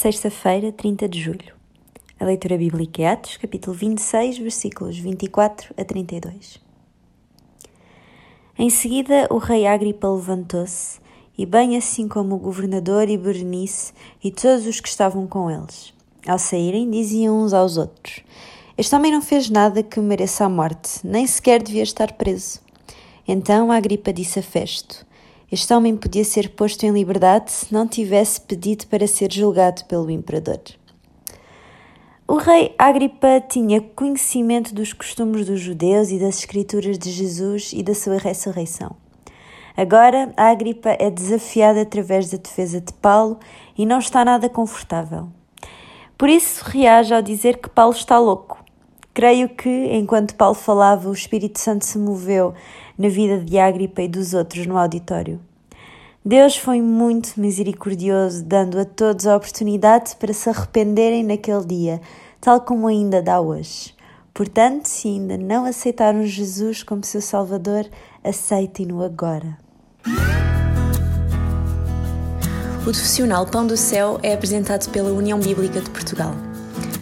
Sexta-feira, 30 de julho. A leitura bíblica é Atos, capítulo 26, versículos 24 a 32. Em seguida, o rei Agripa levantou-se, e bem assim como o governador e Berenice e todos os que estavam com eles. Ao saírem, diziam uns aos outros: Este homem não fez nada que mereça a morte, nem sequer devia estar preso. Então Agripa disse a Festo: este homem podia ser posto em liberdade se não tivesse pedido para ser julgado pelo imperador. O rei Agripa tinha conhecimento dos costumes dos judeus e das escrituras de Jesus e da sua ressurreição. Agora, a Agripa é desafiada através da defesa de Paulo e não está nada confortável. Por isso, reage ao dizer que Paulo está louco. Creio que, enquanto Paulo falava, o Espírito Santo se moveu na vida de Agripa e dos outros no auditório. Deus foi muito misericordioso, dando a todos a oportunidade para se arrependerem naquele dia, tal como ainda dá hoje. Portanto, se ainda não aceitaram Jesus como seu Salvador, aceitem-no agora. O profissional Pão do Céu é apresentado pela União Bíblica de Portugal.